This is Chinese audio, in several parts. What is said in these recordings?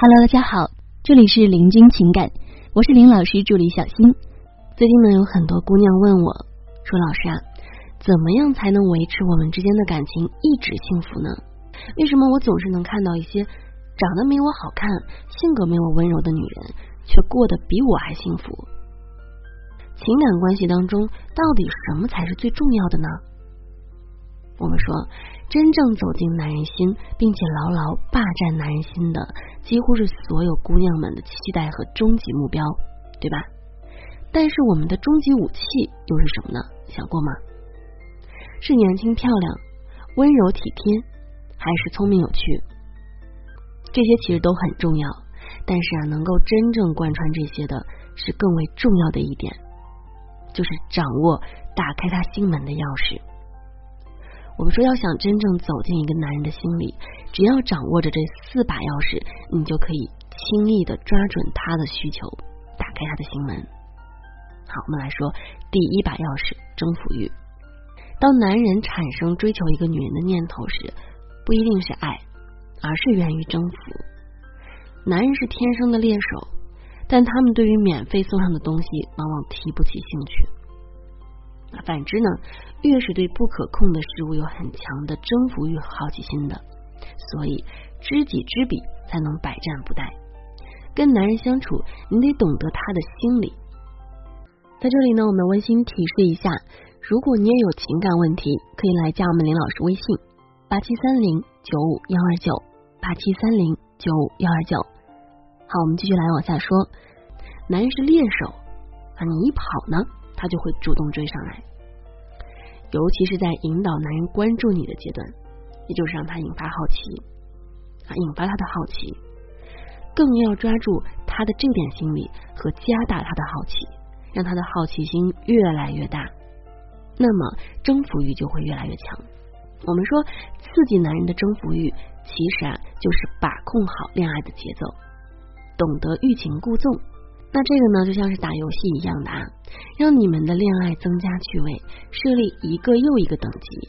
Hello，大家好，这里是林君情感，我是林老师助理小新。最近呢，有很多姑娘问我，说老师啊，怎么样才能维持我们之间的感情一直幸福呢？为什么我总是能看到一些长得没我好看、性格没我温柔的女人，却过得比我还幸福？情感关系当中，到底什么才是最重要的呢？我们说。真正走进男人心，并且牢牢霸占男人心的，几乎是所有姑娘们的期待和终极目标，对吧？但是我们的终极武器又是什么呢？想过吗？是年轻漂亮、温柔体贴，还是聪明有趣？这些其实都很重要，但是啊，能够真正贯穿这些的，是更为重要的一点，就是掌握打开他心门的钥匙。我们说，要想真正走进一个男人的心里，只要掌握着这四把钥匙，你就可以轻易的抓准他的需求，打开他的心门。好，我们来说第一把钥匙——征服欲。当男人产生追求一个女人的念头时，不一定是爱，而是源于征服。男人是天生的猎手，但他们对于免费送上的东西，往往提不起兴趣。反之呢，越是对不可控的事物有很强的征服欲和好奇心的，所以知己知彼才能百战不殆。跟男人相处，你得懂得他的心理。在这里呢，我们温馨提示一下，如果你也有情感问题，可以来加我们林老师微信八七三零九五幺二九八七三零九五幺二九。好，我们继续来往下说，男人是猎手啊，你一跑呢？他就会主动追上来，尤其是在引导男人关注你的阶段，也就是让他引发好奇啊，引发他的好奇，更要抓住他的这点心理和加大他的好奇，让他的好奇心越来越大，那么征服欲就会越来越强。我们说，刺激男人的征服欲，其实啊，就是把控好恋爱的节奏，懂得欲擒故纵。那这个呢，就像是打游戏一样的啊，让你们的恋爱增加趣味，设立一个又一个等级。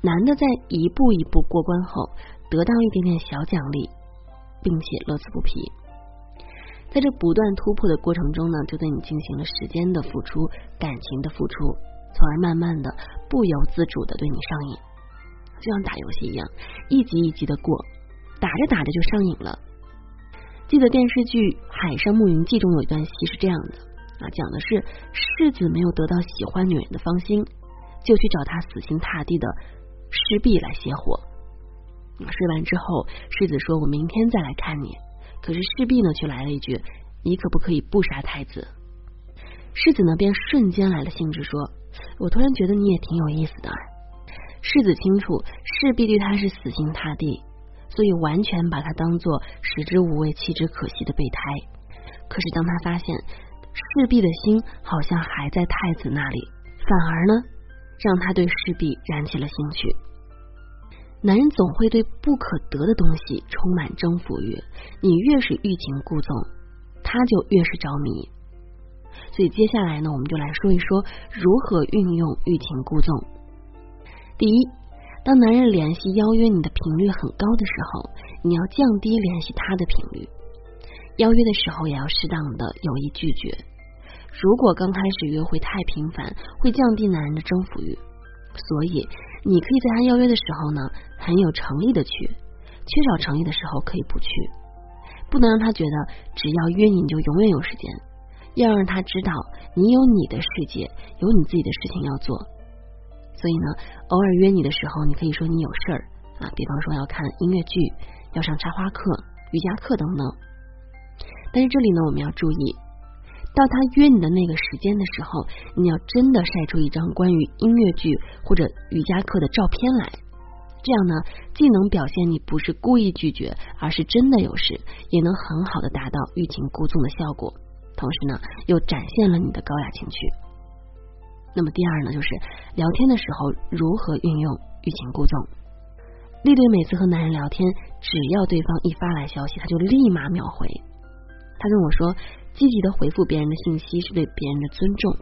男的在一步一步过关后，得到一点点小奖励，并且乐此不疲。在这不断突破的过程中呢，就对你进行了时间的付出、感情的付出，从而慢慢的不由自主的对你上瘾，就像打游戏一样，一级一级的过，打着打着就上瘾了。记得电视剧《海上牧云记》中有一段戏是这样的啊，讲的是世子没有得到喜欢女人的芳心，就去找他死心塌地的师婢来泄火。睡完之后，世子说：“我明天再来看你。”可是师婢呢，却来了一句：“你可不可以不杀太子？”世子呢，便瞬间来了兴致，说：“我突然觉得你也挺有意思的。”世子清楚，势必对他是死心塌地。所以完全把他当做食之无味弃之可惜的备胎。可是当他发现势必的心好像还在太子那里，反而呢，让他对势必燃起了兴趣。男人总会对不可得的东西充满征服欲，你越是欲擒故纵，他就越是着迷。所以接下来呢，我们就来说一说如何运用欲擒故纵。第一。当男人联系邀约你的频率很高的时候，你要降低联系他的频率。邀约的时候也要适当的有意拒绝。如果刚开始约会太频繁，会降低男人的征服欲。所以，你可以在他邀约的时候呢，很有诚意的去；缺少诚意的时候可以不去。不能让他觉得只要约你你就永远有时间，要让他知道你有你的世界，有你自己的事情要做。所以呢，偶尔约你的时候，你可以说你有事儿啊，比方说要看音乐剧、要上插花课、瑜伽课等等。但是这里呢，我们要注意，到他约你的那个时间的时候，你要真的晒出一张关于音乐剧或者瑜伽课的照片来，这样呢，既能表现你不是故意拒绝，而是真的有事，也能很好的达到欲擒故纵的效果，同时呢，又展现了你的高雅情趣。那么第二呢，就是聊天的时候如何运用欲擒故纵。丽丽每次和男人聊天，只要对方一发来消息，他就立马秒回。他跟我说，积极的回复别人的信息是对别人的尊重。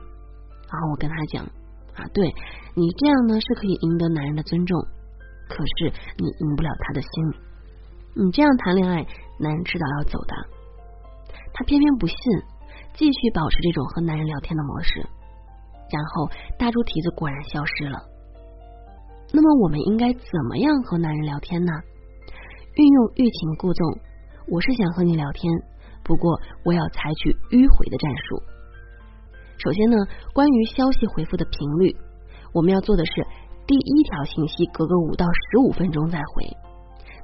然后我跟他讲啊，对你这样呢是可以赢得男人的尊重，可是你赢不了他的心。你这样谈恋爱，男人迟早要走的。她偏偏不信，继续保持这种和男人聊天的模式，然后大猪蹄子果然消失了。那么我们应该怎么样和男人聊天呢？运用欲擒故纵，我是想和你聊天，不过我要采取迂回的战术。首先呢，关于消息回复的频率，我们要做的是第一条信息隔个五到十五分钟再回。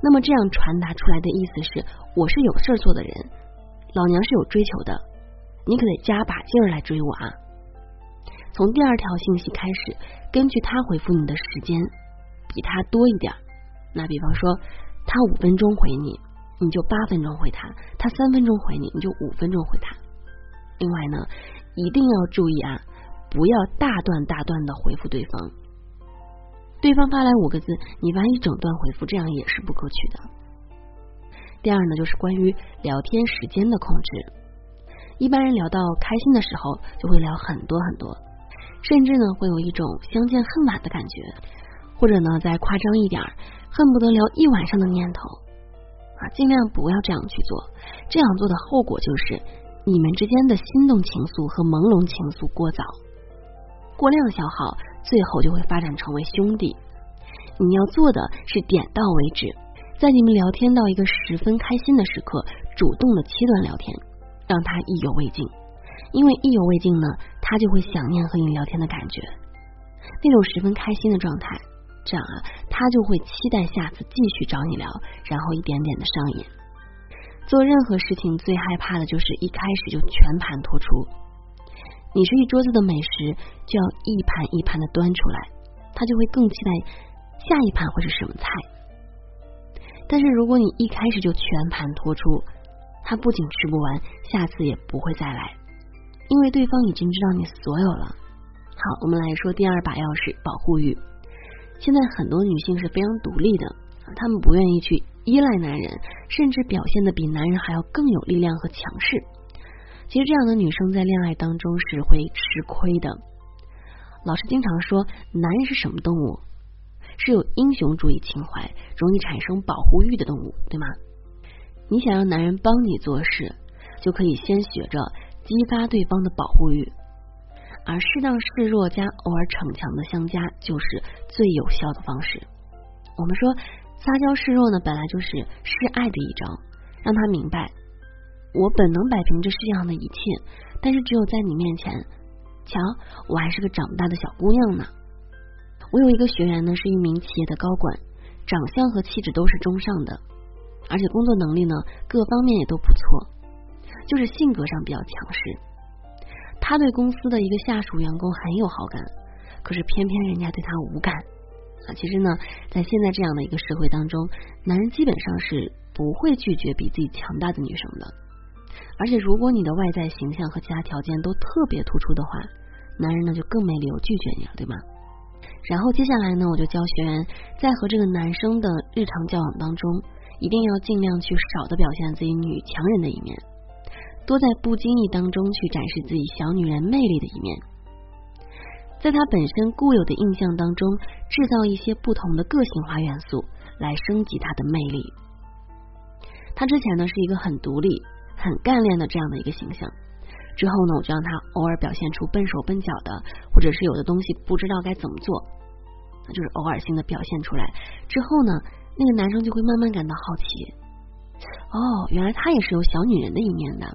那么这样传达出来的意思是，我是有事做的人，老娘是有追求的，你可得加把劲儿来追我啊！从第二条信息开始，根据他回复你的时间比他多一点，那比方说他五分钟回你，你就八分钟回他；他三分钟回你，你就五分钟回他。另外呢。一定要注意啊，不要大段大段的回复对方。对方发来五个字，你发一整段回复，这样也是不可取的。第二呢，就是关于聊天时间的控制。一般人聊到开心的时候，就会聊很多很多，甚至呢会有一种相见恨晚的感觉，或者呢再夸张一点，恨不得聊一晚上的念头啊。尽量不要这样去做，这样做的后果就是。你们之间的心动情愫和朦胧情愫过早，过量消耗，最后就会发展成为兄弟。你要做的是点到为止，在你们聊天到一个十分开心的时刻，主动的切断聊天，让他意犹未尽。因为意犹未尽呢，他就会想念和你聊天的感觉，那种十分开心的状态，这样啊，他就会期待下次继续找你聊，然后一点点的上瘾。做任何事情最害怕的就是一开始就全盘托出。你是一桌子的美食，就要一盘一盘的端出来，他就会更期待下一盘会是什么菜。但是如果你一开始就全盘托出，他不仅吃不完，下次也不会再来，因为对方已经知道你所有了。好，我们来说第二把钥匙——保护欲。现在很多女性是非常独立的，她们不愿意去。依赖男人，甚至表现的比男人还要更有力量和强势。其实这样的女生在恋爱当中是会吃亏的。老师经常说，男人是什么动物？是有英雄主义情怀、容易产生保护欲的动物，对吗？你想让男人帮你做事，就可以先学着激发对方的保护欲，而适当示弱加偶尔逞强的相加，就是最有效的方式。我们说。撒娇示弱呢，本来就是示爱的一招，让他明白我本能摆平这世界上的一切，但是只有在你面前，瞧，我还是个长不大的小姑娘呢。我有一个学员呢，是一名企业的高管，长相和气质都是中上的，而且工作能力呢，各方面也都不错，就是性格上比较强势。他对公司的一个下属员工很有好感，可是偏偏人家对他无感。啊，其实呢，在现在这样的一个社会当中，男人基本上是不会拒绝比自己强大的女生的。而且，如果你的外在形象和其他条件都特别突出的话，男人呢就更没理由拒绝你了，对吗？然后接下来呢，我就教学员在和这个男生的日常交往当中，一定要尽量去少的表现自己女强人的一面，多在不经意当中去展示自己小女人魅力的一面。在他本身固有的印象当中，制造一些不同的个性化元素，来升级他的魅力。他之前呢是一个很独立、很干练的这样的一个形象，之后呢，我就让他偶尔表现出笨手笨脚的，或者是有的东西不知道该怎么做，就是偶尔性的表现出来。之后呢，那个男生就会慢慢感到好奇，哦，原来他也是有小女人的一面的，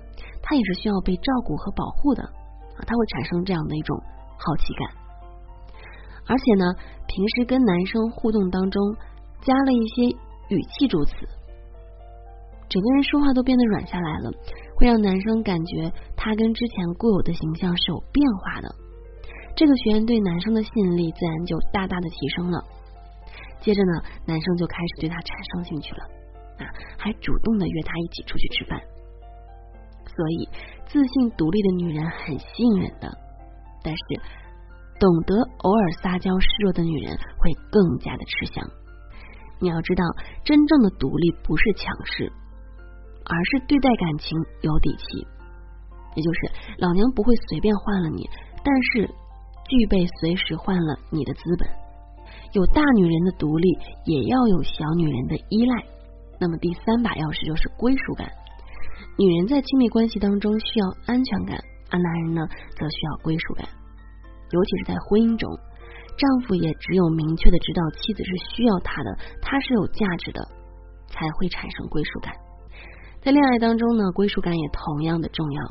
他也是需要被照顾和保护的啊，他会产生这样的一种。好奇感，而且呢，平时跟男生互动当中加了一些语气助词，整个人说话都变得软下来了，会让男生感觉他跟之前固有的形象是有变化的。这个学员对男生的吸引力自然就大大的提升了。接着呢，男生就开始对他产生兴趣了，啊，还主动的约他一起出去吃饭。所以，自信独立的女人很吸引人的。但是，懂得偶尔撒娇示弱的女人会更加的吃香。你要知道，真正的独立不是强势，而是对待感情有底气。也就是老娘不会随便换了你，但是具备随时换了你的资本。有大女人的独立，也要有小女人的依赖。那么第三把钥匙就是归属感。女人在亲密关系当中需要安全感，而男人呢则需要归属感。尤其是在婚姻中，丈夫也只有明确的知道妻子是需要他的，他是有价值的，才会产生归属感。在恋爱当中呢，归属感也同样的重要，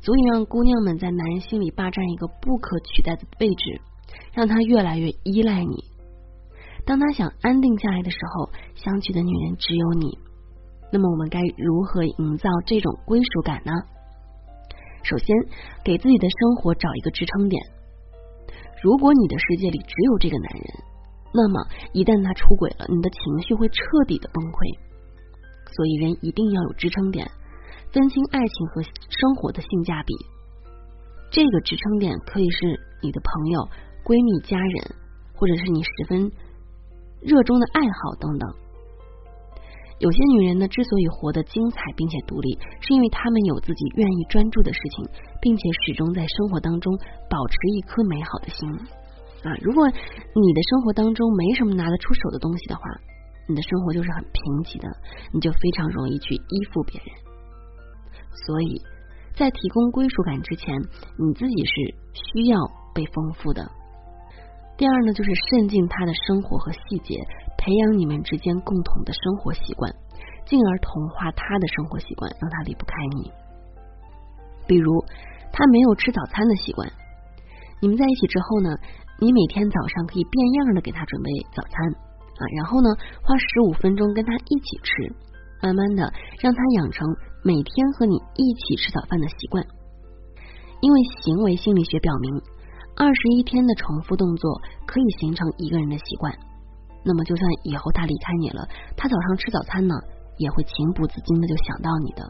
足以让姑娘们在男人心里霸占一个不可取代的位置，让他越来越依赖你。当他想安定下来的时候，想娶的女人只有你。那么我们该如何营造这种归属感呢？首先，给自己的生活找一个支撑点。如果你的世界里只有这个男人，那么一旦他出轨了，你的情绪会彻底的崩溃。所以，人一定要有支撑点，分清爱情和生活的性价比。这个支撑点可以是你的朋友、闺蜜、家人，或者是你十分热衷的爱好等等。有些女人呢，之所以活得精彩并且独立，是因为她们有自己愿意专注的事情，并且始终在生活当中保持一颗美好的心啊。如果你的生活当中没什么拿得出手的东西的话，你的生活就是很贫瘠的，你就非常容易去依附别人。所以在提供归属感之前，你自己是需要被丰富的。第二呢，就是渗进他的生活和细节，培养你们之间共同的生活习惯，进而同化他的生活习惯，让他离不开你。比如他没有吃早餐的习惯，你们在一起之后呢，你每天早上可以变样的给他准备早餐。啊，然后呢，花十五分钟跟他一起吃，慢慢的让他养成每天和你一起吃早饭的习惯。因为行为心理学表明，二十一天的重复动作可以形成一个人的习惯。那么，就算以后他离开你了，他早上吃早餐呢，也会情不自禁的就想到你的。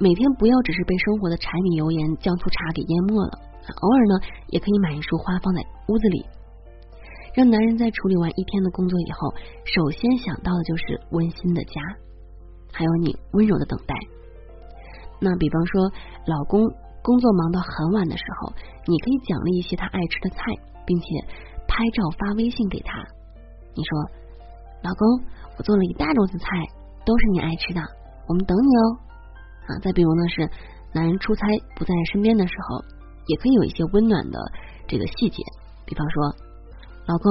每天不要只是被生活的柴米油盐酱醋茶给淹没了，偶尔呢，也可以买一束花放在屋子里。让男人在处理完一天的工作以后，首先想到的就是温馨的家，还有你温柔的等待。那比方说，老公工作忙到很晚的时候，你可以奖励一些他爱吃的菜，并且拍照发微信给他。你说：“老公，我做了一大桌子菜，都是你爱吃的，我们等你哦。”啊，再比如呢，是男人出差不在身边的时候，也可以有一些温暖的这个细节，比方说。老公，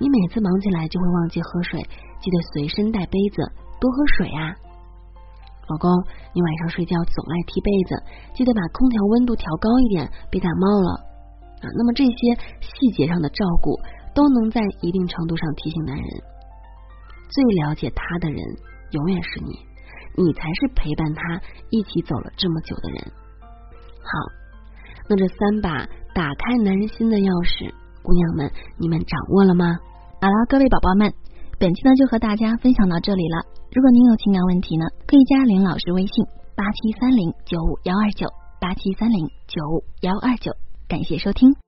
你每次忙起来就会忘记喝水，记得随身带杯子，多喝水啊。老公，你晚上睡觉总爱踢被子，记得把空调温度调高一点，别感冒了啊。那么这些细节上的照顾，都能在一定程度上提醒男人，最了解他的人永远是你，你才是陪伴他一起走了这么久的人。好，那这三把打开男人心的钥匙。姑娘们，你们掌握了吗？好了，各位宝宝们，本期呢就和大家分享到这里了。如果您有情感问题呢，可以加林老师微信八七三零九五幺二九八七三零九五幺二九。感谢收听。